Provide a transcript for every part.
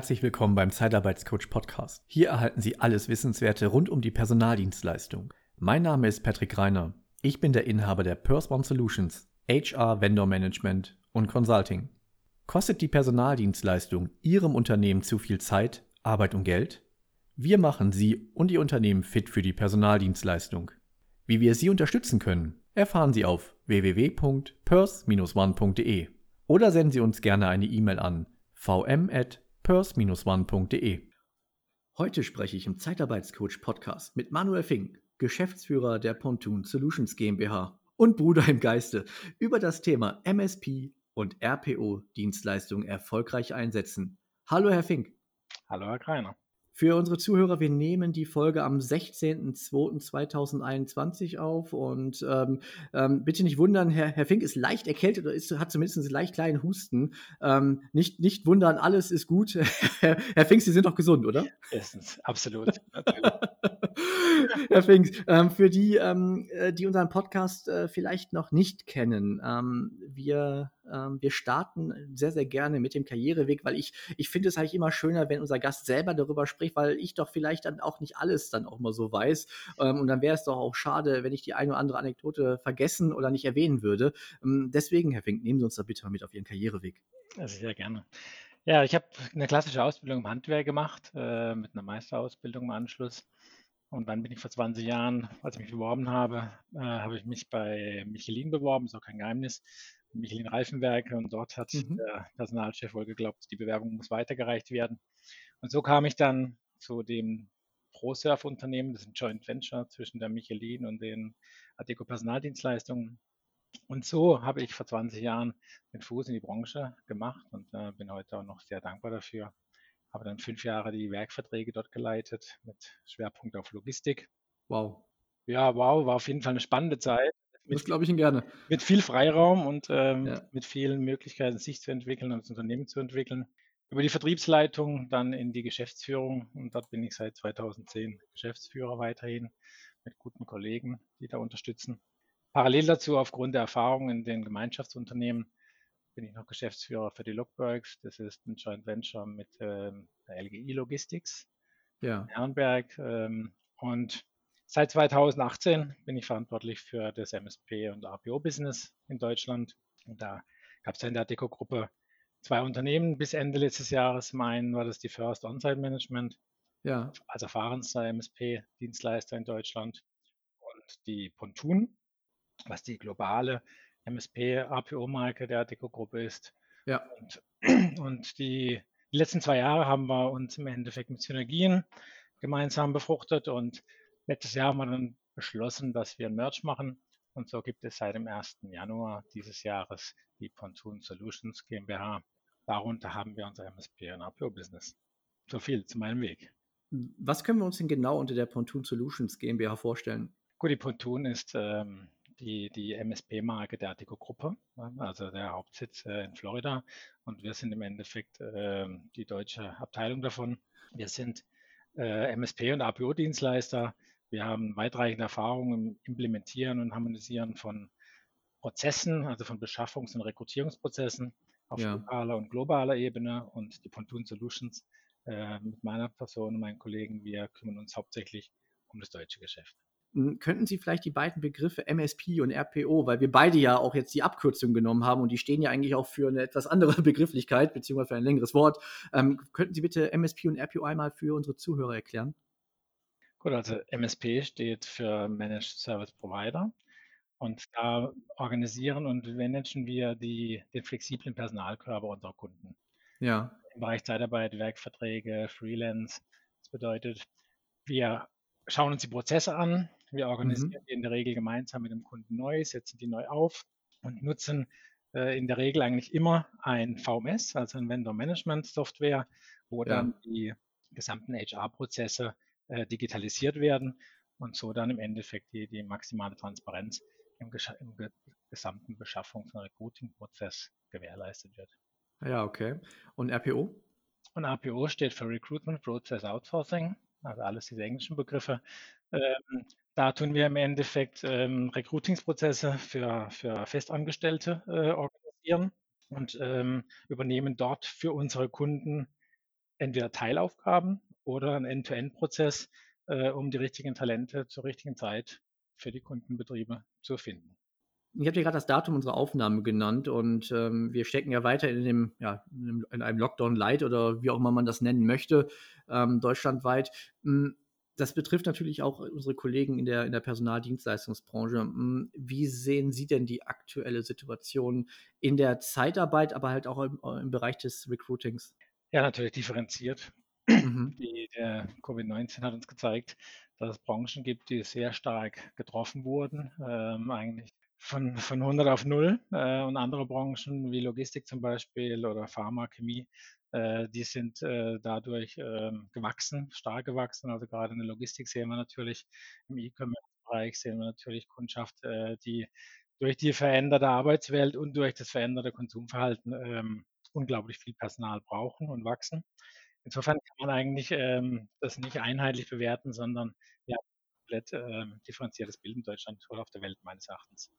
Herzlich willkommen beim Zeitarbeitscoach Podcast. Hier erhalten Sie alles Wissenswerte rund um die Personaldienstleistung. Mein Name ist Patrick Reiner. Ich bin der Inhaber der Purse One Solutions, HR Vendor Management und Consulting. Kostet die Personaldienstleistung Ihrem Unternehmen zu viel Zeit, Arbeit und Geld? Wir machen Sie und Ihr Unternehmen fit für die Personaldienstleistung. Wie wir Sie unterstützen können, erfahren Sie auf www.purse-one.de oder senden Sie uns gerne eine E-Mail an vm@ purse-one.de. Heute spreche ich im Zeitarbeitscoach Podcast mit Manuel Fink, Geschäftsführer der Pontoon Solutions GmbH und Bruder im Geiste, über das Thema MSP und RPO Dienstleistungen erfolgreich einsetzen. Hallo, Herr Fink. Hallo, Herr Kreiner. Für unsere Zuhörer, wir nehmen die Folge am 16.02.2021 auf und ähm, ähm, bitte nicht wundern, Herr, Herr Fink ist leicht erkältet oder ist, hat zumindest einen leicht kleinen Husten. Ähm, nicht, nicht wundern, alles ist gut. Herr, Fink, Sie sind doch gesund, oder? Erstens, absolut. Herr Fink, ähm, für die, ähm, äh, die unseren Podcast äh, vielleicht noch nicht kennen, ähm, wir ähm, wir starten sehr, sehr gerne mit dem Karriereweg, weil ich, ich finde es eigentlich immer schöner, wenn unser Gast selber darüber spricht, weil ich doch vielleicht dann auch nicht alles dann auch mal so weiß. Ähm, und dann wäre es doch auch schade, wenn ich die eine oder andere Anekdote vergessen oder nicht erwähnen würde. Ähm, deswegen, Herr Fink, nehmen Sie uns da bitte mal mit auf Ihren Karriereweg. Sehr gerne. Ja, ich habe eine klassische Ausbildung im Handwerk gemacht, äh, mit einer Meisterausbildung im Anschluss. Und dann bin ich vor 20 Jahren, als ich mich beworben habe, äh, habe ich mich bei Michelin beworben, ist auch kein Geheimnis. Michelin Reifenwerke und dort hat mhm. der Personalchef wohl geglaubt, die Bewerbung muss weitergereicht werden. Und so kam ich dann zu dem ProSurf-Unternehmen, das ist ein Joint Venture zwischen der Michelin und den Adeco Personaldienstleistungen. Und so habe ich vor 20 Jahren den Fuß in die Branche gemacht und äh, bin heute auch noch sehr dankbar dafür. Habe dann fünf Jahre die Werkverträge dort geleitet mit Schwerpunkt auf Logistik. Wow. Ja, wow, war auf jeden Fall eine spannende Zeit. Das glaube ich Ihnen gerne. Mit viel Freiraum und ähm, ja. mit vielen Möglichkeiten, sich zu entwickeln und das Unternehmen zu entwickeln. Über die Vertriebsleitung dann in die Geschäftsführung und dort bin ich seit 2010 Geschäftsführer weiterhin mit guten Kollegen, die da unterstützen. Parallel dazu, aufgrund der Erfahrung in den Gemeinschaftsunternehmen, bin ich noch Geschäftsführer für die Lockworks. Das ist ein Joint Venture mit ähm, der LGI Logistics ja. in Herrenberg. Ähm, und Seit 2018 bin ich verantwortlich für das MSP und APO-Business in Deutschland. Und da gab es in der Deco-Gruppe zwei Unternehmen bis Ende letztes Jahres. Mein war das die First On-Site Management, ja. als erfahrenster MSP-Dienstleister in Deutschland. Und die Pontoon, was die globale MSP-APO-Marke der Deco-Gruppe ist. Ja. Und, und die, die letzten zwei Jahre haben wir uns im Endeffekt mit Synergien gemeinsam befruchtet und Letztes Jahr haben wir dann beschlossen, dass wir ein Merch machen. Und so gibt es seit dem 1. Januar dieses Jahres die Pontoon Solutions GmbH. Darunter haben wir unser MSP und APO-Business. So viel zu meinem Weg. Was können wir uns denn genau unter der Pontoon Solutions GmbH vorstellen? Gut, die Pontoon ist ähm, die, die MSP-Marke der Artico-Gruppe, also der Hauptsitz äh, in Florida. Und wir sind im Endeffekt äh, die deutsche Abteilung davon. Wir sind äh, MSP- und APO-Dienstleister wir haben weitreichende Erfahrungen im Implementieren und Harmonisieren von Prozessen, also von Beschaffungs- und Rekrutierungsprozessen auf ja. lokaler und globaler Ebene und die Pontoon Solutions äh, mit meiner Person und meinen Kollegen, wir kümmern uns hauptsächlich um das deutsche Geschäft. Könnten Sie vielleicht die beiden Begriffe MSP und RPO, weil wir beide ja auch jetzt die Abkürzung genommen haben und die stehen ja eigentlich auch für eine etwas andere Begrifflichkeit, beziehungsweise für ein längeres Wort. Ähm, könnten Sie bitte MSP und RPO einmal für unsere Zuhörer erklären? Gut, also MSP steht für Managed Service Provider. Und da organisieren und managen wir die, den flexiblen Personalkörper unserer Kunden. Ja. Im Bereich Zeitarbeit, Werkverträge, Freelance. Das bedeutet, wir schauen uns die Prozesse an, wir organisieren mhm. die in der Regel gemeinsam mit dem Kunden neu, setzen die neu auf und nutzen äh, in der Regel eigentlich immer ein VMS, also ein Vendor Management Software, wo ja. dann die gesamten HR-Prozesse äh, digitalisiert werden und so dann im Endeffekt die, die maximale Transparenz im, im gesamten Beschaffungs- und Recruiting-Prozess gewährleistet wird. Ja, okay. Und RPO? Und RPO steht für Recruitment Process Outsourcing, also alles diese englischen Begriffe. Ähm, da tun wir im Endeffekt ähm, Recruitingsprozesse für, für Festangestellte äh, organisieren und ähm, übernehmen dort für unsere Kunden entweder Teilaufgaben oder ein End-to-End-Prozess, äh, um die richtigen Talente zur richtigen Zeit für die Kundenbetriebe zu finden. Ich habe dir gerade das Datum unserer Aufnahme genannt und ähm, wir stecken ja weiter in, dem, ja, in einem Lockdown Light oder wie auch immer man das nennen möchte, ähm, deutschlandweit. Hm, das betrifft natürlich auch unsere Kollegen in der, in der Personaldienstleistungsbranche. Hm, wie sehen Sie denn die aktuelle Situation in der Zeitarbeit, aber halt auch im, im Bereich des Recruitings? Ja, natürlich differenziert. Mhm. Die, der Covid-19 hat uns gezeigt, dass es Branchen gibt, die sehr stark getroffen wurden, ähm, eigentlich von, von 100 auf 0 äh, und andere Branchen wie Logistik zum Beispiel oder Pharma, Chemie, äh, die sind äh, dadurch ähm, gewachsen, stark gewachsen. Also gerade in der Logistik sehen wir natürlich, im E-Commerce-Bereich sehen wir natürlich Kundschaft, äh, die durch die veränderte Arbeitswelt und durch das veränderte Konsumverhalten ähm, unglaublich viel Personal brauchen und wachsen. Insofern kann man eigentlich ähm, das nicht einheitlich bewerten, sondern ja, komplett ähm, differenziertes Bild in Deutschland oder auf der Welt meines Erachtens.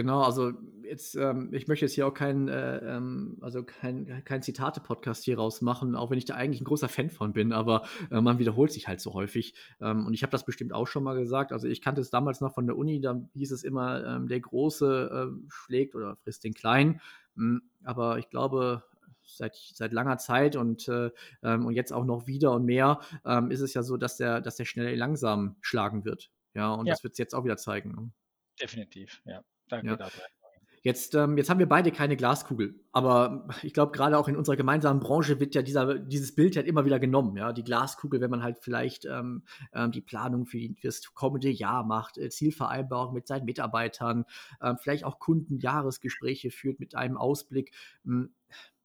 Genau, also jetzt, ähm, ich möchte jetzt hier auch kein, äh, ähm, also kein, kein Zitate-Podcast hier rausmachen, auch wenn ich da eigentlich ein großer Fan von bin, aber äh, man wiederholt sich halt so häufig. Ähm, und ich habe das bestimmt auch schon mal gesagt. Also ich kannte es damals noch von der Uni, da hieß es immer, ähm, der Große äh, schlägt oder frisst den Kleinen. Mhm, aber ich glaube, seit, seit langer Zeit und, äh, ähm, und jetzt auch noch wieder und mehr ähm, ist es ja so, dass der, dass der schnell langsam schlagen wird. Ja, und ja. das wird es jetzt auch wieder zeigen. Ne? Definitiv, ja. Danke ja. dafür. Jetzt, ähm, jetzt haben wir beide keine Glaskugel, aber ich glaube, gerade auch in unserer gemeinsamen Branche wird ja dieser, dieses Bild halt immer wieder genommen. Ja? Die Glaskugel, wenn man halt vielleicht ähm, ähm, die Planung für, die, für das kommende Jahr macht, äh, Zielvereinbarung mit seinen Mitarbeitern, äh, vielleicht auch Kundenjahresgespräche führt mit einem Ausblick. Hm,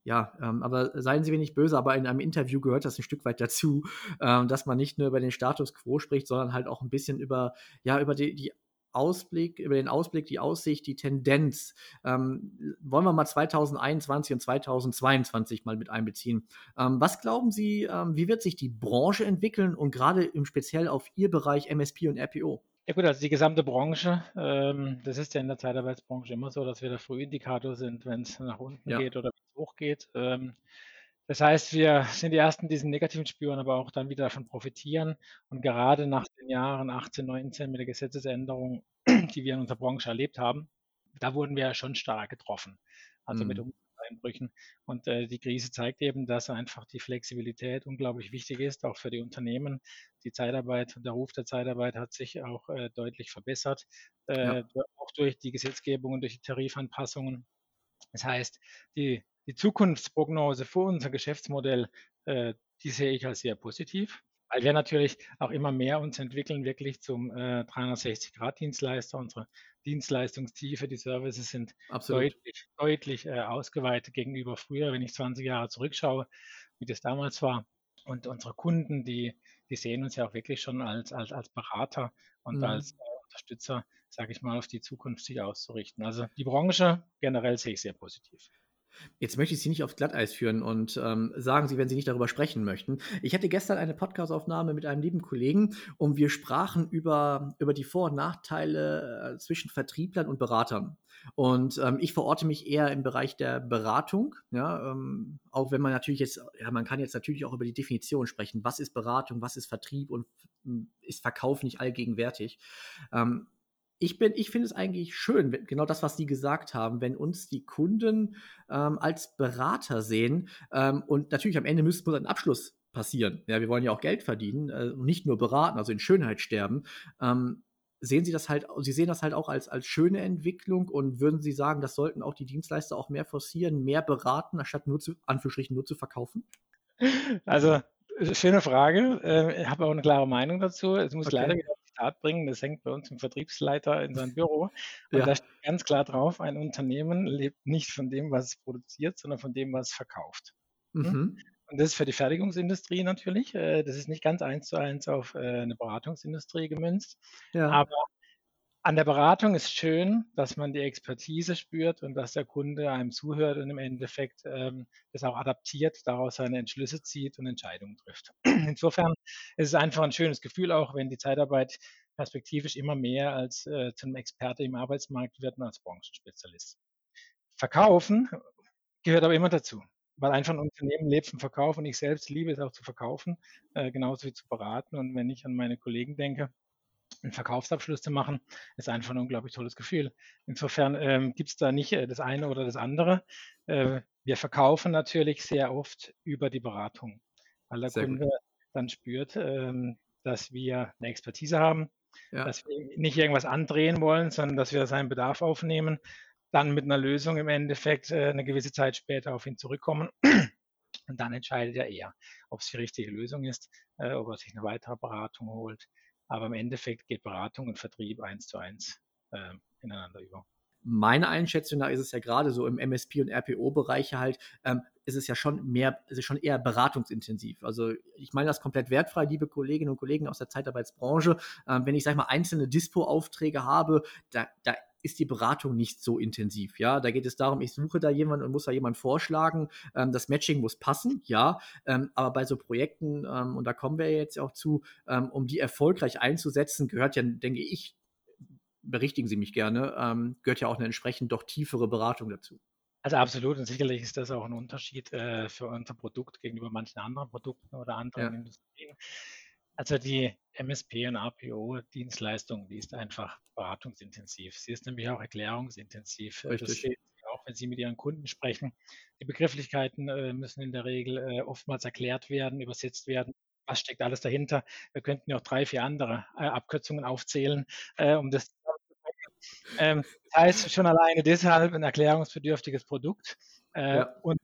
ja, ähm, aber seien Sie mir nicht böse, aber in einem Interview gehört das ein Stück weit dazu, ähm, dass man nicht nur über den Status quo spricht, sondern halt auch ein bisschen über, ja, über die, die Ausblick, über den Ausblick, die Aussicht, die Tendenz. Ähm, wollen wir mal 2021 und 2022 mal mit einbeziehen. Ähm, was glauben Sie, ähm, wie wird sich die Branche entwickeln und gerade im Speziell auf Ihr Bereich MSP und RPO? Ja gut, also die gesamte Branche, ähm, das ist ja in der Zeitarbeitsbranche immer so, dass wir der Frühindikator sind, wenn es nach unten ja. geht oder wenn es hochgeht. Ähm, das heißt, wir sind die Ersten, die diesen negativen spüren, aber auch dann wieder davon profitieren. Und gerade nach den Jahren 18, 19 mit der Gesetzesänderung, die wir in unserer Branche erlebt haben, da wurden wir ja schon stark getroffen. Also mhm. mit Einbrüchen. Und äh, die Krise zeigt eben, dass einfach die Flexibilität unglaublich wichtig ist, auch für die Unternehmen. Die Zeitarbeit und der Ruf der Zeitarbeit hat sich auch äh, deutlich verbessert, äh, ja. auch durch die Gesetzgebung und durch die Tarifanpassungen. Das heißt, die die Zukunftsprognose für unser Geschäftsmodell, äh, die sehe ich als sehr positiv, weil wir natürlich auch immer mehr uns entwickeln, wirklich zum äh, 360-Grad-Dienstleister. Unsere Dienstleistungstiefe, die Services sind Absolut. deutlich, deutlich äh, ausgeweitet gegenüber früher, wenn ich 20 Jahre zurückschaue, wie das damals war. Und unsere Kunden, die, die sehen uns ja auch wirklich schon als, als, als Berater und mhm. als äh, Unterstützer, sage ich mal, auf die Zukunft sich auszurichten. Also die Branche generell sehe ich sehr positiv. Jetzt möchte ich Sie nicht aufs Glatteis führen und ähm, sagen Sie, wenn Sie nicht darüber sprechen möchten. Ich hatte gestern eine Podcastaufnahme mit einem lieben Kollegen und wir sprachen über, über die Vor- und Nachteile äh, zwischen Vertrieblern und Beratern. Und ähm, ich verorte mich eher im Bereich der Beratung, ja, ähm, auch wenn man natürlich jetzt, ja, man kann jetzt natürlich auch über die Definition sprechen. Was ist Beratung, was ist Vertrieb und ist Verkauf nicht allgegenwärtig? Ähm, ich bin, ich finde es eigentlich schön, genau das, was Sie gesagt haben, wenn uns die Kunden ähm, als Berater sehen ähm, und natürlich am Ende müsste muss ein Abschluss passieren. Ja, wir wollen ja auch Geld verdienen äh, und nicht nur beraten, also in Schönheit sterben. Ähm, sehen Sie das halt, Sie sehen das halt auch als, als schöne Entwicklung und würden Sie sagen, das sollten auch die Dienstleister auch mehr forcieren, mehr beraten, anstatt nur zu, Anführungsstrichen, nur zu verkaufen? Also, schöne Frage. Äh, ich habe auch eine klare Meinung dazu. Es muss okay. leider wieder Zitat bringen, das hängt bei uns im Vertriebsleiter in seinem Büro. Und ja. da steht ganz klar drauf, ein Unternehmen lebt nicht von dem, was es produziert, sondern von dem, was es verkauft. Hm? Mhm. Und das ist für die Fertigungsindustrie natürlich. Äh, das ist nicht ganz eins zu eins auf äh, eine Beratungsindustrie gemünzt. Ja. Aber an der Beratung ist schön, dass man die Expertise spürt und dass der Kunde einem zuhört und im Endeffekt ähm, das auch adaptiert, daraus seine Entschlüsse zieht und Entscheidungen trifft. Insofern ist es einfach ein schönes Gefühl, auch wenn die Zeitarbeit perspektivisch immer mehr als äh, zum Experte im Arbeitsmarkt wird und als Branchenspezialist. Verkaufen gehört aber immer dazu. weil einfach ein Unternehmen lebt vom Verkauf und ich selbst liebe es auch zu verkaufen, äh, genauso wie zu beraten. Und wenn ich an meine Kollegen denke, einen Verkaufsabschluss zu machen, ist einfach ein unglaublich tolles Gefühl. Insofern ähm, gibt es da nicht äh, das eine oder das andere. Äh, wir verkaufen natürlich sehr oft über die Beratung, weil der sehr Kunde gut. dann spürt, ähm, dass wir eine Expertise haben, ja. dass wir nicht irgendwas andrehen wollen, sondern dass wir seinen Bedarf aufnehmen, dann mit einer Lösung im Endeffekt äh, eine gewisse Zeit später auf ihn zurückkommen. Und dann entscheidet er eher, ob es die richtige Lösung ist, äh, ob er sich eine weitere Beratung holt. Aber im Endeffekt geht Beratung und Vertrieb eins zu eins äh, ineinander über. Meine Einschätzung nach ist es ja gerade so im MSP und RPO-Bereich halt, ähm, ist es ja schon mehr, ist es schon eher beratungsintensiv. Also ich meine das komplett wertfrei, liebe Kolleginnen und Kollegen aus der Zeitarbeitsbranche. Ähm, wenn ich, sag ich mal, einzelne Dispo-Aufträge habe, da, da ist die Beratung nicht so intensiv. Ja, da geht es darum, ich suche da jemanden und muss da jemanden vorschlagen. Ähm, das Matching muss passen, ja. Ähm, aber bei so Projekten, ähm, und da kommen wir jetzt auch zu, ähm, um die erfolgreich einzusetzen, gehört ja, denke ich, berichtigen Sie mich gerne, ähm, gehört ja auch eine entsprechend doch tiefere Beratung dazu. Also absolut und sicherlich ist das auch ein Unterschied äh, für unser Produkt gegenüber manchen anderen Produkten oder anderen ja. Industrien. Also die MSP und APO-Dienstleistung, die ist einfach beratungsintensiv. Sie ist nämlich auch erklärungsintensiv. Richtig. Auch, wenn Sie mit Ihren Kunden sprechen. Die Begrifflichkeiten äh, müssen in der Regel äh, oftmals erklärt werden, übersetzt werden. Was steckt alles dahinter? Wir könnten ja auch drei, vier andere äh, Abkürzungen aufzählen, äh, um das ähm, das heißt schon alleine deshalb ein erklärungsbedürftiges Produkt. Äh, ja. Und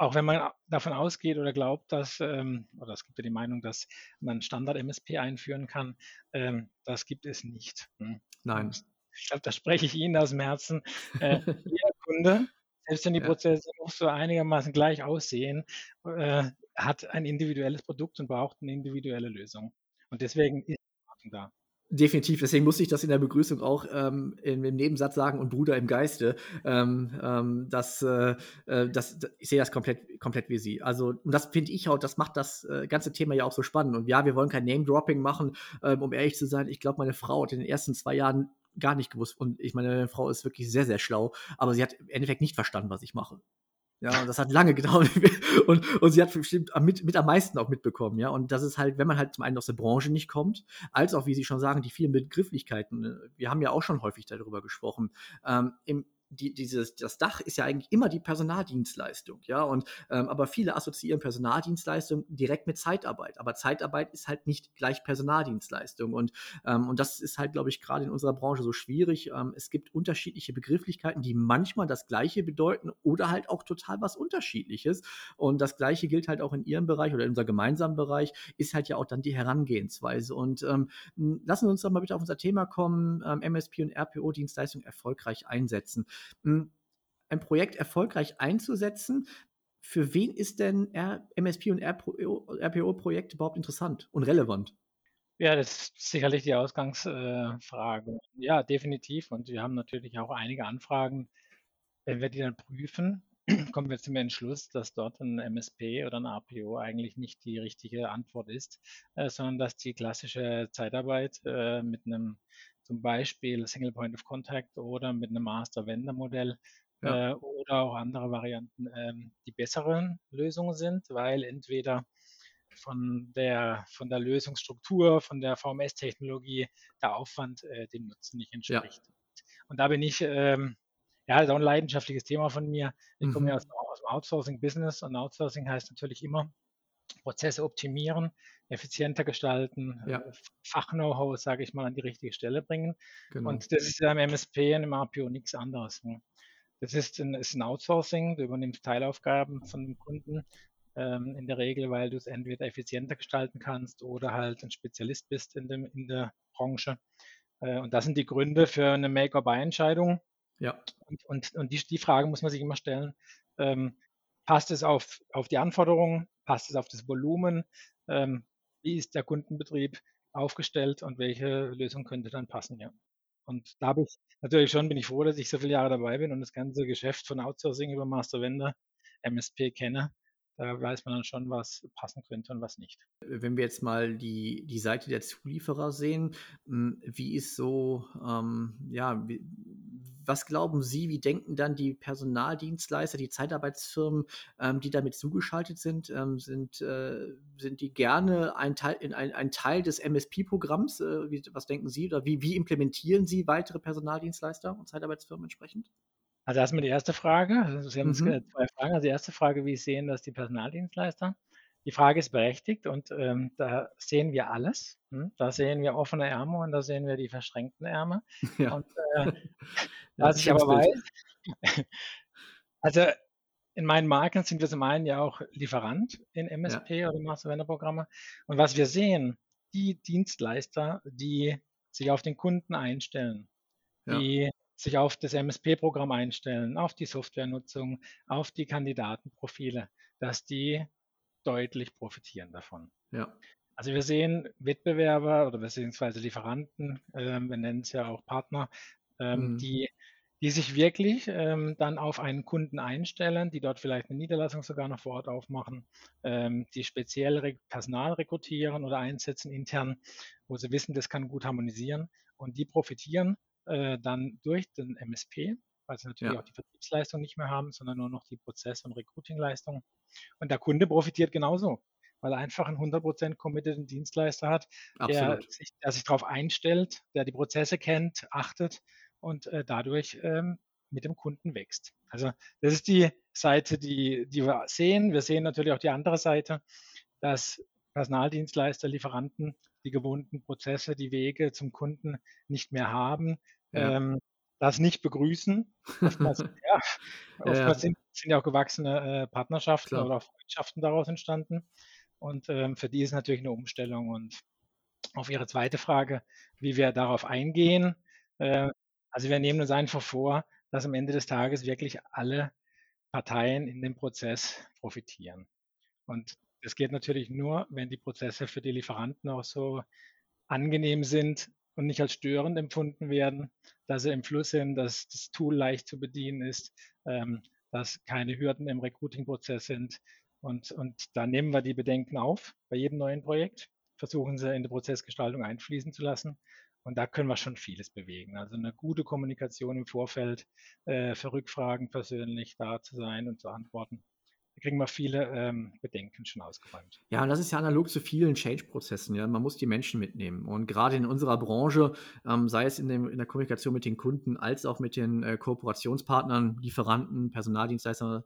auch wenn man davon ausgeht oder glaubt, dass, ähm, oder es gibt ja die Meinung, dass man Standard-MSP einführen kann, ähm, das gibt es nicht. Hm. Nein. Ich glaube, da spreche ich Ihnen aus dem Herzen. Äh, jeder Kunde, selbst wenn die ja. Prozesse noch so einigermaßen gleich aussehen, äh, hat ein individuelles Produkt und braucht eine individuelle Lösung. Und deswegen ist die da. Definitiv, deswegen musste ich das in der Begrüßung auch ähm, im, im, Nebensatz sagen und Bruder im Geiste. Ähm, ähm, dass, äh, äh das, ich sehe das komplett, komplett wie Sie. Also, und das finde ich auch, das macht das äh, ganze Thema ja auch so spannend. Und ja, wir wollen kein Name-Dropping machen, ähm, um ehrlich zu sein. Ich glaube, meine Frau hat in den ersten zwei Jahren gar nicht gewusst. Und ich meine, meine Frau ist wirklich sehr, sehr schlau, aber sie hat im Endeffekt nicht verstanden, was ich mache. Ja, und das hat lange gedauert. Und, und sie hat bestimmt mit, mit am meisten auch mitbekommen, ja. Und das ist halt, wenn man halt zum einen aus der Branche nicht kommt, als auch, wie Sie schon sagen, die vielen Begrifflichkeiten. Wir haben ja auch schon häufig darüber gesprochen. Ähm, im, die, dieses, das Dach ist ja eigentlich immer die Personaldienstleistung, ja, und ähm, aber viele assoziieren Personaldienstleistung direkt mit Zeitarbeit, aber Zeitarbeit ist halt nicht gleich Personaldienstleistung und, ähm, und das ist halt, glaube ich, gerade in unserer Branche so schwierig. Ähm, es gibt unterschiedliche Begrifflichkeiten, die manchmal das Gleiche bedeuten oder halt auch total was Unterschiedliches und das Gleiche gilt halt auch in Ihrem Bereich oder in unserem gemeinsamen Bereich, ist halt ja auch dann die Herangehensweise und ähm, lassen Sie uns doch mal bitte auf unser Thema kommen, ähm, MSP und RPO-Dienstleistung erfolgreich einsetzen. Ein Projekt erfolgreich einzusetzen. Für wen ist denn MSP und RPO-Projekt überhaupt interessant und relevant? Ja, das ist sicherlich die Ausgangsfrage. Ja, definitiv. Und wir haben natürlich auch einige Anfragen. Wenn wir die dann prüfen, kommen wir zum Entschluss, dass dort ein MSP oder ein APO eigentlich nicht die richtige Antwort ist, äh, sondern dass die klassische Zeitarbeit äh, mit einem zum Beispiel Single Point of Contact oder mit einem Master-Vendor-Modell ja. äh, oder auch andere Varianten ähm, die besseren Lösungen sind, weil entweder von der, von der Lösungsstruktur, von der VMS-Technologie der Aufwand äh, dem Nutzen nicht entspricht. Ja. Und da bin ich, ähm, ja, das ist auch ein leidenschaftliches Thema von mir. Ich mhm. komme ja aus, aus dem Outsourcing-Business und Outsourcing heißt natürlich immer, Prozesse optimieren, effizienter gestalten, ja. Äh, Fach-Know-how, sage ich mal, an die richtige Stelle bringen. Genau. Und das ist ja im MSP und im APO nichts anderes. Ne? Das ist ein, ist ein, Outsourcing, du übernimmst Teilaufgaben von dem Kunden ähm, in der Regel, weil du es entweder effizienter gestalten kannst oder halt ein Spezialist bist in, dem, in der Branche. Äh, und das sind die Gründe für eine Make-or-Buy-Entscheidung. Ja. Und, und, und die, die Frage muss man sich immer stellen, ähm, passt es auf, auf die Anforderungen, passt es auf das Volumen, ähm, wie ist der Kundenbetrieb aufgestellt und welche Lösung könnte dann passen, ja. Und da habe ich natürlich schon, bin ich froh, dass ich so viele Jahre dabei bin und das ganze Geschäft von Outsourcing über Master Vendor, MSP kenne. Da weiß man dann schon, was passen könnte und was nicht. Wenn wir jetzt mal die, die Seite der Zulieferer sehen, hm, wie ist so, ähm, ja, wie, was glauben Sie, wie denken dann die Personaldienstleister, die Zeitarbeitsfirmen, ähm, die damit zugeschaltet sind? Ähm, sind, äh, sind die gerne ein Teil, in ein, ein Teil des MSP-Programms? Äh, was denken Sie oder wie, wie implementieren Sie weitere Personaldienstleister und Zeitarbeitsfirmen entsprechend? Also erstmal die erste Frage. Sie haben mhm. zwei Fragen. Also die erste Frage, wie sehen das die Personaldienstleister? Die Frage ist berechtigt und ähm, da sehen wir alles. Hm? Da sehen wir offene Ärmel und da sehen wir die verschränkten Ärmel. Ja. Und äh, was ich aber weiß, also in meinen Marken sind wir zum einen ja auch Lieferant in MSP ja. oder Master-Vendor-Programme. Und was wir sehen, die Dienstleister, die sich auf den Kunden einstellen, ja. die sich auf das MSP-Programm einstellen, auf die Softwarenutzung, auf die Kandidatenprofile, dass die deutlich profitieren davon. Ja. Also wir sehen Wettbewerber oder beziehungsweise Lieferanten, ähm, wir nennen es ja auch Partner, ähm, mhm. die, die sich wirklich ähm, dann auf einen Kunden einstellen, die dort vielleicht eine Niederlassung sogar noch vor Ort aufmachen, ähm, die speziell Personal rekrutieren oder einsetzen intern, wo sie wissen, das kann gut harmonisieren und die profitieren äh, dann durch den MSP, weil sie natürlich ja. auch die Vertriebsleistung nicht mehr haben, sondern nur noch die Prozess- und Recruitingleistung. Und der Kunde profitiert genauso, weil er einfach einen 100% committeden Dienstleister hat, der sich, der sich, darauf einstellt, der die Prozesse kennt, achtet und äh, dadurch ähm, mit dem Kunden wächst. Also das ist die Seite, die, die wir sehen. Wir sehen natürlich auch die andere Seite, dass Personaldienstleister, Lieferanten die gewohnten Prozesse, die Wege zum Kunden nicht mehr haben, ja. ähm, das nicht begrüßen. Oftmals, ja, oftmals Sind, sind, ja auch gewachsene äh, Partnerschaften Klar. oder auch Freundschaften daraus entstanden. Und ähm, für die ist natürlich eine Umstellung. Und auf Ihre zweite Frage, wie wir darauf eingehen. Äh, also wir nehmen uns einfach vor, dass am Ende des Tages wirklich alle Parteien in dem Prozess profitieren. Und das geht natürlich nur, wenn die Prozesse für die Lieferanten auch so angenehm sind und nicht als störend empfunden werden, dass sie im Fluss sind, dass das Tool leicht zu bedienen ist, ähm, dass keine Hürden im Recruiting-Prozess sind. Und, und da nehmen wir die Bedenken auf bei jedem neuen Projekt, versuchen sie in die Prozessgestaltung einfließen zu lassen. Und da können wir schon vieles bewegen. Also eine gute Kommunikation im Vorfeld, äh, für Rückfragen persönlich da zu sein und zu antworten kriegen wir viele ähm, Bedenken schon ausgeräumt. Ja, und das ist ja analog zu vielen Change-Prozessen. Ja? Man muss die Menschen mitnehmen. Und gerade in unserer Branche, ähm, sei es in, dem, in, der Kommunikation mit den Kunden als auch mit den äh, Kooperationspartnern, Lieferanten, Personaldienstleistern,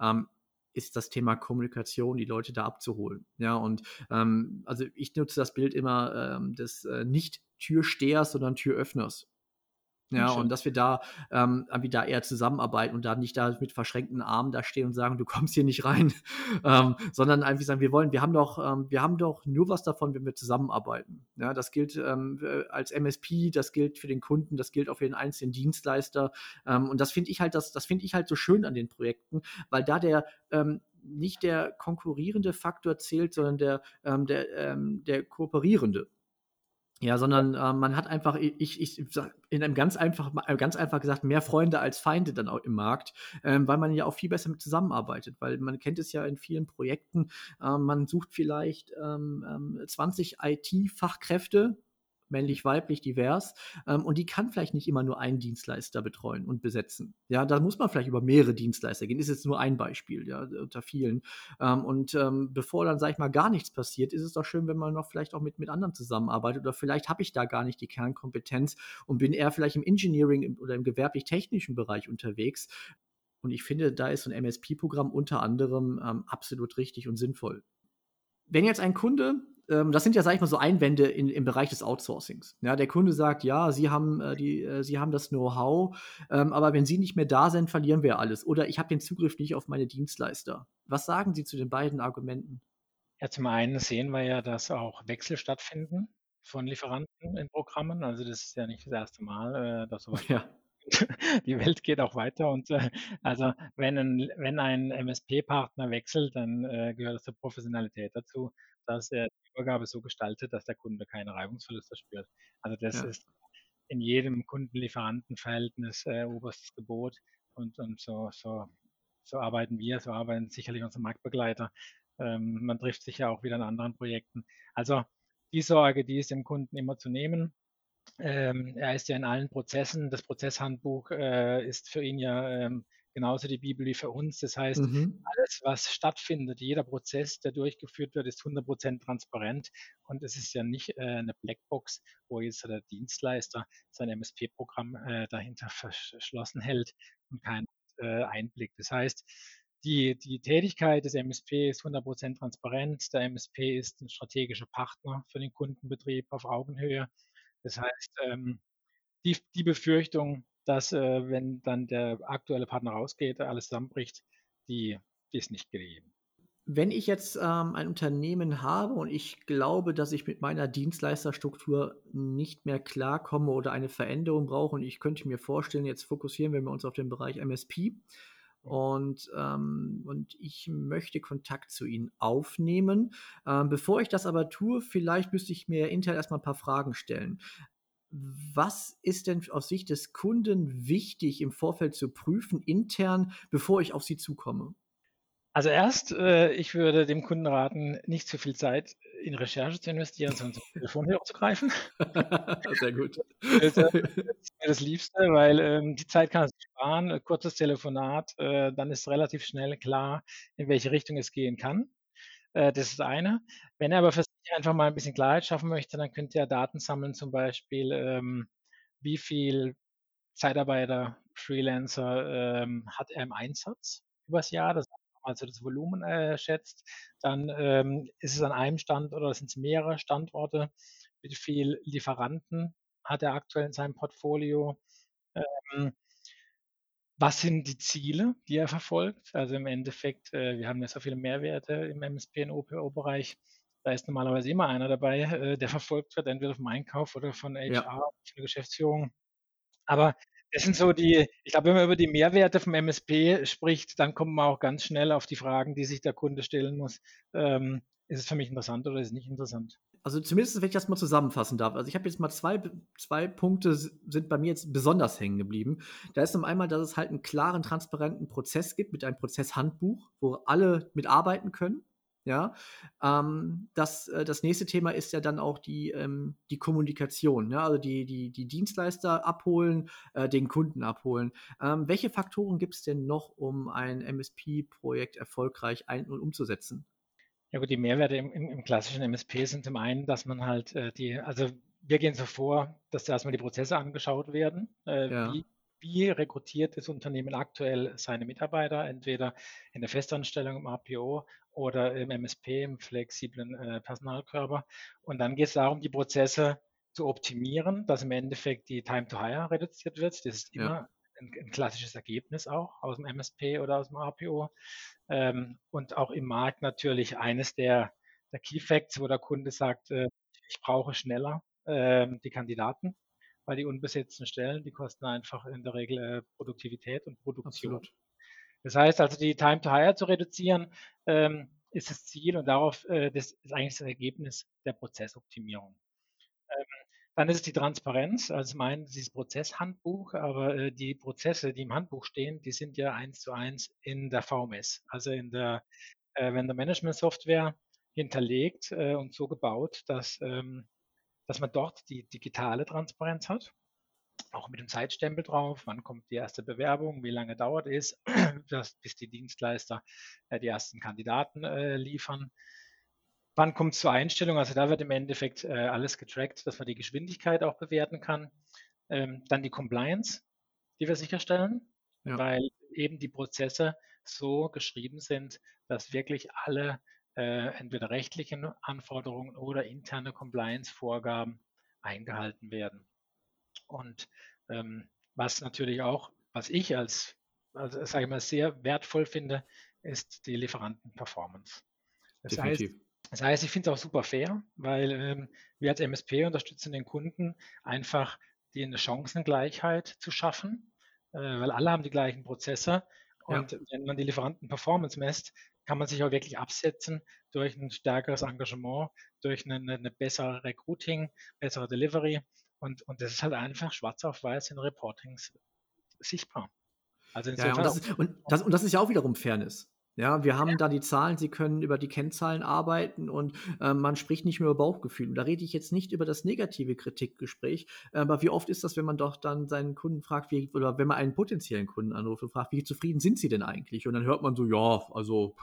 ähm, ist das Thema Kommunikation, die Leute da abzuholen. Ja, und ähm, also ich nutze das Bild immer ähm, des äh, nicht Türstehers, sondern Türöffners. Ja, und dass wir da ähm, irgendwie da eher zusammenarbeiten und da nicht da mit verschränkten Armen da stehen und sagen, du kommst hier nicht rein, ähm, sondern einfach sagen, wir wollen, wir haben doch, ähm, wir haben doch nur was davon, wenn wir zusammenarbeiten. Ja, das gilt ähm, als MSP, das gilt für den Kunden, das gilt auch für den einzelnen Dienstleister. Ähm, und das finde ich halt, das, das finde ich halt so schön an den Projekten, weil da der ähm, nicht der konkurrierende Faktor zählt, sondern der, ähm, der, ähm, der kooperierende. Ja, sondern äh, man hat einfach, ich, ich in einem ganz einfach, äh, ganz einfach gesagt, mehr Freunde als Feinde dann auch im Markt, ähm, weil man ja auch viel besser mit zusammenarbeitet, weil man kennt es ja in vielen Projekten, äh, man sucht vielleicht ähm, 20 ähm, IT-Fachkräfte, männlich, weiblich, divers. Ähm, und die kann vielleicht nicht immer nur einen Dienstleister betreuen und besetzen. Ja, da muss man vielleicht über mehrere Dienstleister gehen. Ist jetzt nur ein Beispiel, ja, unter vielen. Ähm, und ähm, bevor dann, sag ich mal, gar nichts passiert, ist es doch schön, wenn man noch vielleicht auch mit, mit anderen zusammenarbeitet. Oder vielleicht habe ich da gar nicht die Kernkompetenz und bin eher vielleicht im Engineering oder im gewerblich-technischen Bereich unterwegs. Und ich finde, da ist so ein MSP-Programm unter anderem ähm, absolut richtig und sinnvoll. Wenn jetzt ein Kunde ähm, das sind ja, sag ich mal, so Einwände in, im Bereich des Outsourcings. Ja, der Kunde sagt, ja, Sie haben, äh, die, äh, Sie haben das Know-how, ähm, aber wenn Sie nicht mehr da sind, verlieren wir alles. Oder ich habe den Zugriff nicht auf meine Dienstleister. Was sagen Sie zu den beiden Argumenten? Ja, zum einen sehen wir ja, dass auch Wechsel stattfinden von Lieferanten in Programmen. Also das ist ja nicht das erste Mal, äh, dass sowas ja. die Welt geht auch weiter und äh, also wenn ein, wenn ein MSP-Partner wechselt, dann äh, gehört das zur Professionalität dazu, dass er die Übergabe so gestaltet, dass der Kunde keine Reibungsverluste spürt. Also das ja. ist in jedem Kundenlieferantenverhältnis äh, oberstes Gebot und, und so, so, so arbeiten wir, so arbeiten sicherlich unsere Marktbegleiter. Ähm, man trifft sich ja auch wieder in anderen Projekten. Also die Sorge, die ist dem Kunden immer zu nehmen, Ähm, er ist ja in allen Prozessen. Das Prozesshandbuch äh, ist für ihn ja ähm, genauso die Bibel wie für uns. Das heißt, mhm. alles, was stattfindet, jeder Prozess, der durchgeführt wird, ist 100% transparent. Und es ist ja nicht äh, eine Blackbox, wo jetzt der Dienstleister sein MSP-Programm äh, dahinter verschlossen hält und keinen äh, Einblick. Das heißt, die, die Tätigkeit des MSP ist 100% transparent. Der MSP ist ein strategischer Partner für den Kundenbetrieb auf Augenhöhe. Das heißt, ähm, die, die Befürchtung, dass äh, wenn dann der aktuelle Partner rausgeht, alles zusammenbricht, die, die ist nicht gegeben. Wenn ich jetzt ähm, ein Unternehmen habe und ich glaube, dass ich mit meiner Dienstleisterstruktur nicht mehr klarkomme oder eine Veränderung brauche und ich könnte mir vorstellen, jetzt fokussieren wir uns auf den Bereich MSP und, ähm, und ich möchte Kontakt zu Ihnen aufnehmen. Ähm, bevor ich das aber tue, vielleicht müsste ich mir intern erstmal ein paar Fragen stellen. Was ist denn aus Sicht des Kunden wichtig im Vorfeld zu prüfen, intern, bevor ich auf Sie zukomme? Also erst, äh, ich würde dem Kunden raten, nicht zu viel Zeit in Recherche zu investieren, sondern zum Telefonhörer zu greifen. Sehr gut. Das, ist das Liebste, weil ähm, die Zeit kann es sparen. Kurzes Telefonat, äh, dann ist relativ schnell klar, in welche Richtung es gehen kann. Äh, das ist eine. Wenn er aber für einfach mal ein bisschen Klarheit schaffen möchte, dann könnte er Daten sammeln, zum Beispiel, ähm, wie viel Zeitarbeiter, Freelancer ähm, hat er im Einsatz übers Jahr, das also das Volumen äh, schätzt, dann ähm, ist es an einem Stand oder sind es mehrere Standorte, wie viel Lieferanten hat er aktuell in seinem Portfolio, ähm, was sind die Ziele, die er verfolgt? Also im Endeffekt, äh, wir haben ja so viele Mehrwerte im MSP und OPO-Bereich. Da ist normalerweise immer einer dabei, äh, der verfolgt wird, entweder vom Einkauf oder von HR, ja. von der Geschäftsführung. Aber das sind so die, ich glaube, wenn man über die Mehrwerte vom MSP spricht, dann kommt man auch ganz schnell auf die Fragen, die sich der Kunde stellen muss. Ähm, ist es für mich interessant oder ist es nicht interessant? Also zumindest, wenn ich das mal zusammenfassen darf. Also ich habe jetzt mal zwei, zwei Punkte sind bei mir jetzt besonders hängen geblieben. Da ist zum einen, dass es halt einen klaren, transparenten Prozess gibt mit einem Prozesshandbuch, wo alle mitarbeiten können. Ja, ähm, das, äh, das nächste Thema ist ja dann auch die, ähm, die Kommunikation, ja? also die, die, die Dienstleister abholen, äh, den Kunden abholen. Ähm, welche Faktoren gibt es denn noch, um ein MSP-Projekt erfolgreich ein- und umzusetzen? Ja gut, die Mehrwerte im, im, im, klassischen MSP sind zum einen, dass man halt äh, die, also wir gehen so vor, dass erstmal die Prozesse angeschaut werden. Äh, ja. wie, wie rekrutiert das Unternehmen aktuell seine Mitarbeiter, entweder in der Festanstellung im APO oder im MSP, im flexiblen äh, Personalkörper. Und dann geht es darum, die Prozesse zu optimieren, dass im Endeffekt die Time to Hire reduziert wird. Das ist immer ja. ein, ein, klassisches Ergebnis auch aus dem MSP oder aus dem APO. Ähm, und auch im Markt natürlich eines der, der Key Facts, wo der Kunde sagt, äh, ich brauche schneller äh, die Kandidaten, weil die unbesetzten Stellen, die kosten einfach in der Regel äh, Produktivität und Produktion. Absolut. Das heißt also, die Time to Hire zu reduzieren, ähm, ist das Ziel und darauf, äh, das ist eigentlich das Ergebnis der Prozessoptimierung. Ähm, dann ist es die Transparenz, also mein dieses Prozesshandbuch, aber äh, die Prozesse, die im Handbuch stehen, die sind ja eins zu eins in der VMS, also in der äh, Vendor Management Software hinterlegt äh, und so gebaut, dass, ähm, dass man dort die digitale Transparenz hat auch mit dem Zeitstempel drauf, wann kommt die erste Bewerbung, wie lange dauert es, bis die Dienstleister äh, die ersten Kandidaten äh, liefern. Wann kommt es zur Einstellung? Also da wird im Endeffekt äh, alles getrackt, dass man die Geschwindigkeit auch bewerten kann. Ähm, dann die Compliance, die wir sicherstellen, ja. weil eben die Prozesse so geschrieben sind, dass wirklich alle äh, entweder rechtlichen Anforderungen oder interne Compliance-Vorgaben eingehalten werden. Und ähm, was natürlich auch, was ich als, also sage ich mal, sehr wertvoll finde, ist die Lieferantenperformance. Das Definitiv. heißt, das heißt, ich finde es auch super fair, weil ähm, wir als MSP unterstützen den Kunden einfach die eine Chancengleichheit zu schaffen, äh, weil alle haben die gleichen Prozesse. Und ja. wenn man die Lieferantenperformance messt, kann man sich auch wirklich absetzen durch ein stärkeres Engagement, durch eine, eine bessere Recruiting, bessere Delivery und, und das ist halt einfach schwarz auf weiß in Reportings sichtbar. Also ja, und, das ist, und, das, und das ist ja auch wiederum Fairness. Ja, wir haben da die Zahlen, sie können über die Kennzahlen arbeiten und äh, man spricht nicht mehr über Bauchgefühl. Und da rede ich jetzt nicht über das negative Kritikgespräch, aber wie oft ist das, wenn man doch dann seinen Kunden fragt, wie, oder wenn man einen potenziellen Kunden anruft und fragt, wie zufrieden sind sie denn eigentlich? Und dann hört man so, ja, also,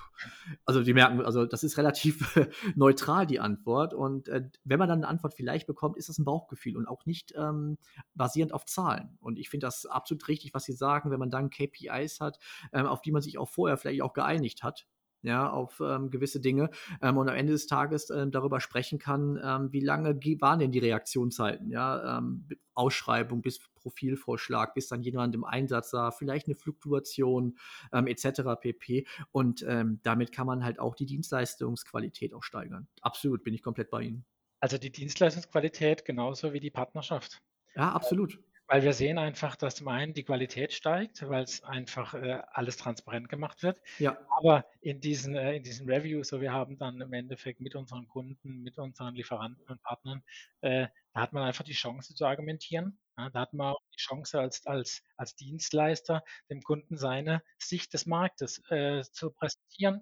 also die merken, also das ist relativ neutral die Antwort. Und äh, wenn man dann eine Antwort vielleicht bekommt, ist das ein Bauchgefühl und auch nicht ähm, basierend auf Zahlen. Und ich finde das absolut richtig, was Sie sagen, wenn man dann KPIs hat, ähm, auf die man sich auch vorher vielleicht auch geeinigt geeinigt hat ja, auf ähm, gewisse Dinge ähm, und am Ende des Tages ähm, darüber sprechen kann, ähm, wie lange waren denn die Reaktionszeiten, ja, ähm, Ausschreibung bis Profilvorschlag, bis dann jemand im Einsatz sah, vielleicht eine Fluktuation ähm, etc. pp. Und damit kann man halt auch die Dienstleistungsqualität auch steigern. Absolut, bin ich komplett bei Ihnen. Also die Dienstleistungsqualität genauso wie die Partnerschaft. Ja, absolut. Weil wir sehen einfach, dass zum einen die Qualität steigt, weil es einfach äh, alles transparent gemacht wird. Ja. Aber in diesen, äh, in diesen Reviews, so wir haben dann im Endeffekt mit unseren Kunden, mit unseren Lieferanten und Partnern, äh, da hat man einfach die Chance zu argumentieren. Ja, da hat man auch die Chance als, als, als Dienstleister dem Kunden seine Sicht des Marktes äh, zu präsentieren.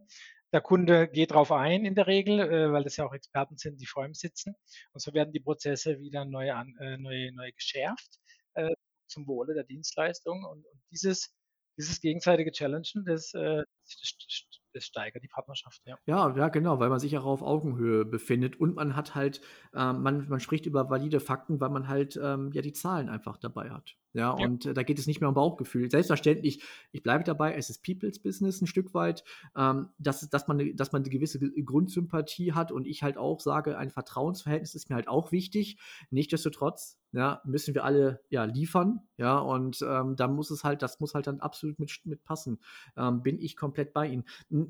Der Kunde geht darauf ein in der Regel, äh, weil das ja auch Experten sind, die vor ihm sitzen. Und so werden die Prozesse wieder neu, an, äh, neu, neu geschärft äh, zum Wohle der Dienstleistung. Und, und dieses, dieses gegenseitige Challengen, das, äh, das, das, steigert die Partnerschaft. Ja. ja, ja, genau, weil man sich auch auf Augenhöhe befindet und man hat halt, ähm, man, man spricht über valide Fakten, weil man halt ähm, ja die Zahlen einfach dabei hat. Ja, ja. und äh, da geht es nicht mehr um Bauchgefühl. Selbstverständlich, ich bleibe dabei, es ist People's Business ein Stück weit, ähm, dass, dass, man, dass man eine gewisse Grundsympathie hat und ich halt auch sage, ein Vertrauensverhältnis ist mir halt auch wichtig. Nichtsdestotrotz ja, müssen wir alle ja liefern, ja, und ähm, da muss es halt, das muss halt dann absolut mit, mit passen. Ähm, bin ich komplett bei Ihnen.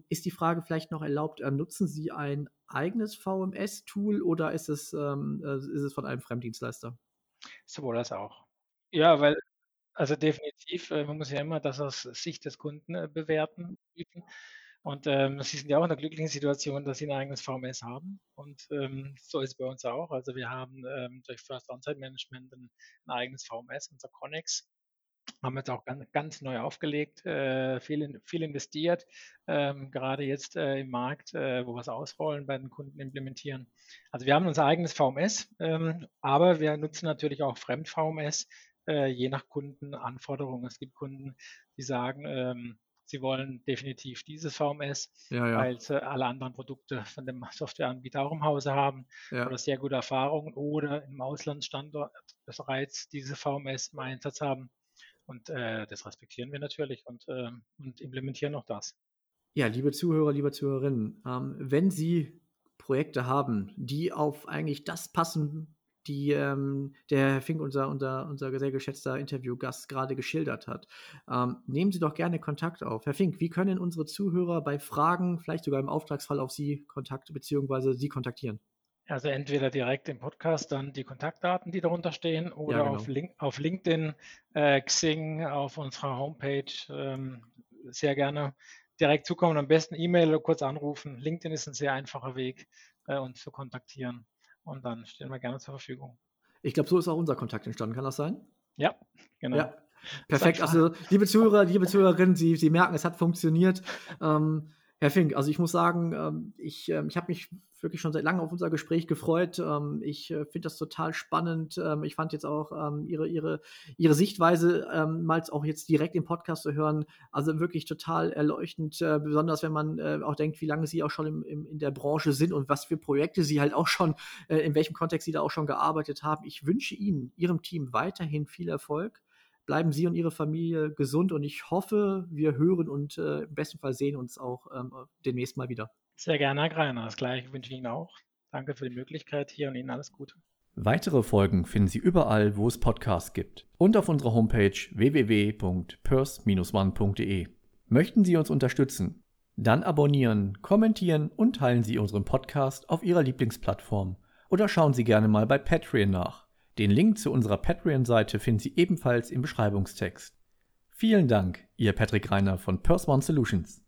Ist die Frage vielleicht noch erlaubt, äh, nutzen Sie ein eigenes VMS-Tool oder ist es, ähm, äh, ist es von einem Fremddienstleister? Sowohl als auch. Ja, weil also definitiv, äh, man muss ja immer das aus Sicht des Kunden äh, bewerten. Und ähm, Sie sind ja auch in der glücklichen Situation, dass Sie ein eigenes VMS haben. Und ähm, so ist es bei uns auch. Also wir haben ähm, durch First Onsite Management ein, ein, eigenes VMS, unser Connex. Haben jetzt auch ganz, ganz neu aufgelegt, äh, viel, viel investiert, ähm, gerade jetzt äh, im Markt, äh, wo wir es ausrollen, bei den Kunden implementieren. Also wir haben unser eigenes VMS, ähm, aber wir nutzen natürlich auch Fremd-VMS, äh, je nach Kundenanforderungen. Es gibt Kunden, die sagen, ähm, sie wollen definitiv dieses VMS, ja, ja. weil sie alle anderen Produkte von dem Softwareanbieter auch im Hause haben ja. oder sehr gute Erfahrungen oder im Auslandsstandort bereits diese VMS im Einsatz haben. Und äh, das respektieren wir natürlich und, äh, und implementieren auch das. Ja, liebe Zuhörer, liebe Zuhörerinnen, ähm, wenn Sie Projekte haben, die auf eigentlich das passen, die ähm, der Herr Fink, unser, unser, unser sehr geschätzter Interviewgast, gerade geschildert hat. Ähm, nehmen Sie doch gerne Kontakt auf. Herr Fink, wie können unsere Zuhörer bei Fragen, vielleicht sogar im Auftragsfall auf Sie Kontakt bzw. Sie kontaktieren? Also entweder direkt im Podcast dann die Kontaktdaten, die darunter stehen, oder ja, genau. auf, Link, auf, LinkedIn, äh, Xing, auf unserer Homepage. Ähm, sehr gerne direkt zukommen. Am besten E-Mail oder kurz anrufen. LinkedIn ist ein sehr einfacher Weg, äh, uns zu kontaktieren und dann stehen wir gerne zur Verfügung. Ich glaube, so ist auch unser Kontakt entstanden. Kann das sein? Ja, genau. Ja. Perfekt. Also, liebe Zuhörer, liebe Zuhörerinnen, Sie, Sie merken, es hat funktioniert. Ähm, Herr Fink, also ich muss sagen, ähm, ich, ähm, ich habe mich wirklich schon seit langem auf unser Gespräch gefreut. Ähm, ich äh, finde das total spannend. ich fand jetzt auch ihre, ihre, ihre Sichtweise mal auch jetzt direkt im Podcast zu hören, also wirklich total erleuchtend, äh, besonders wenn man äh, auch denkt, wie lange Sie auch schon im, im, in der Branche sind und was für Projekte Sie halt auch schon, in welchem Kontext Sie da auch schon gearbeitet haben. Ich wünsche Ihnen, Ihrem Team weiterhin viel Erfolg bleiben Sie und Ihre Familie gesund und ich hoffe, wir hören und äh, im besten Fall sehen uns auch ähm, demnächst mal wieder. Sehr gerne, Herr Greiner. Das gleiche wünsche ich Ihnen auch. Danke für die Möglichkeit hier und Ihnen alles Gute. Weitere Folgen finden Sie überall, wo es Podcasts gibt und auf unserer Homepage www.purse-one.de. Möchten Sie uns unterstützen? Dann abonnieren, kommentieren und teilen Sie unseren Podcast auf Ihrer Lieblingsplattform oder schauen Sie gerne mal bei Patreon nach. Den Link zu unserer Patreon-Seite finden Sie ebenfalls im Beschreibungstext. Vielen Dank, Ihr Patrick Reiner von Purse One Solutions.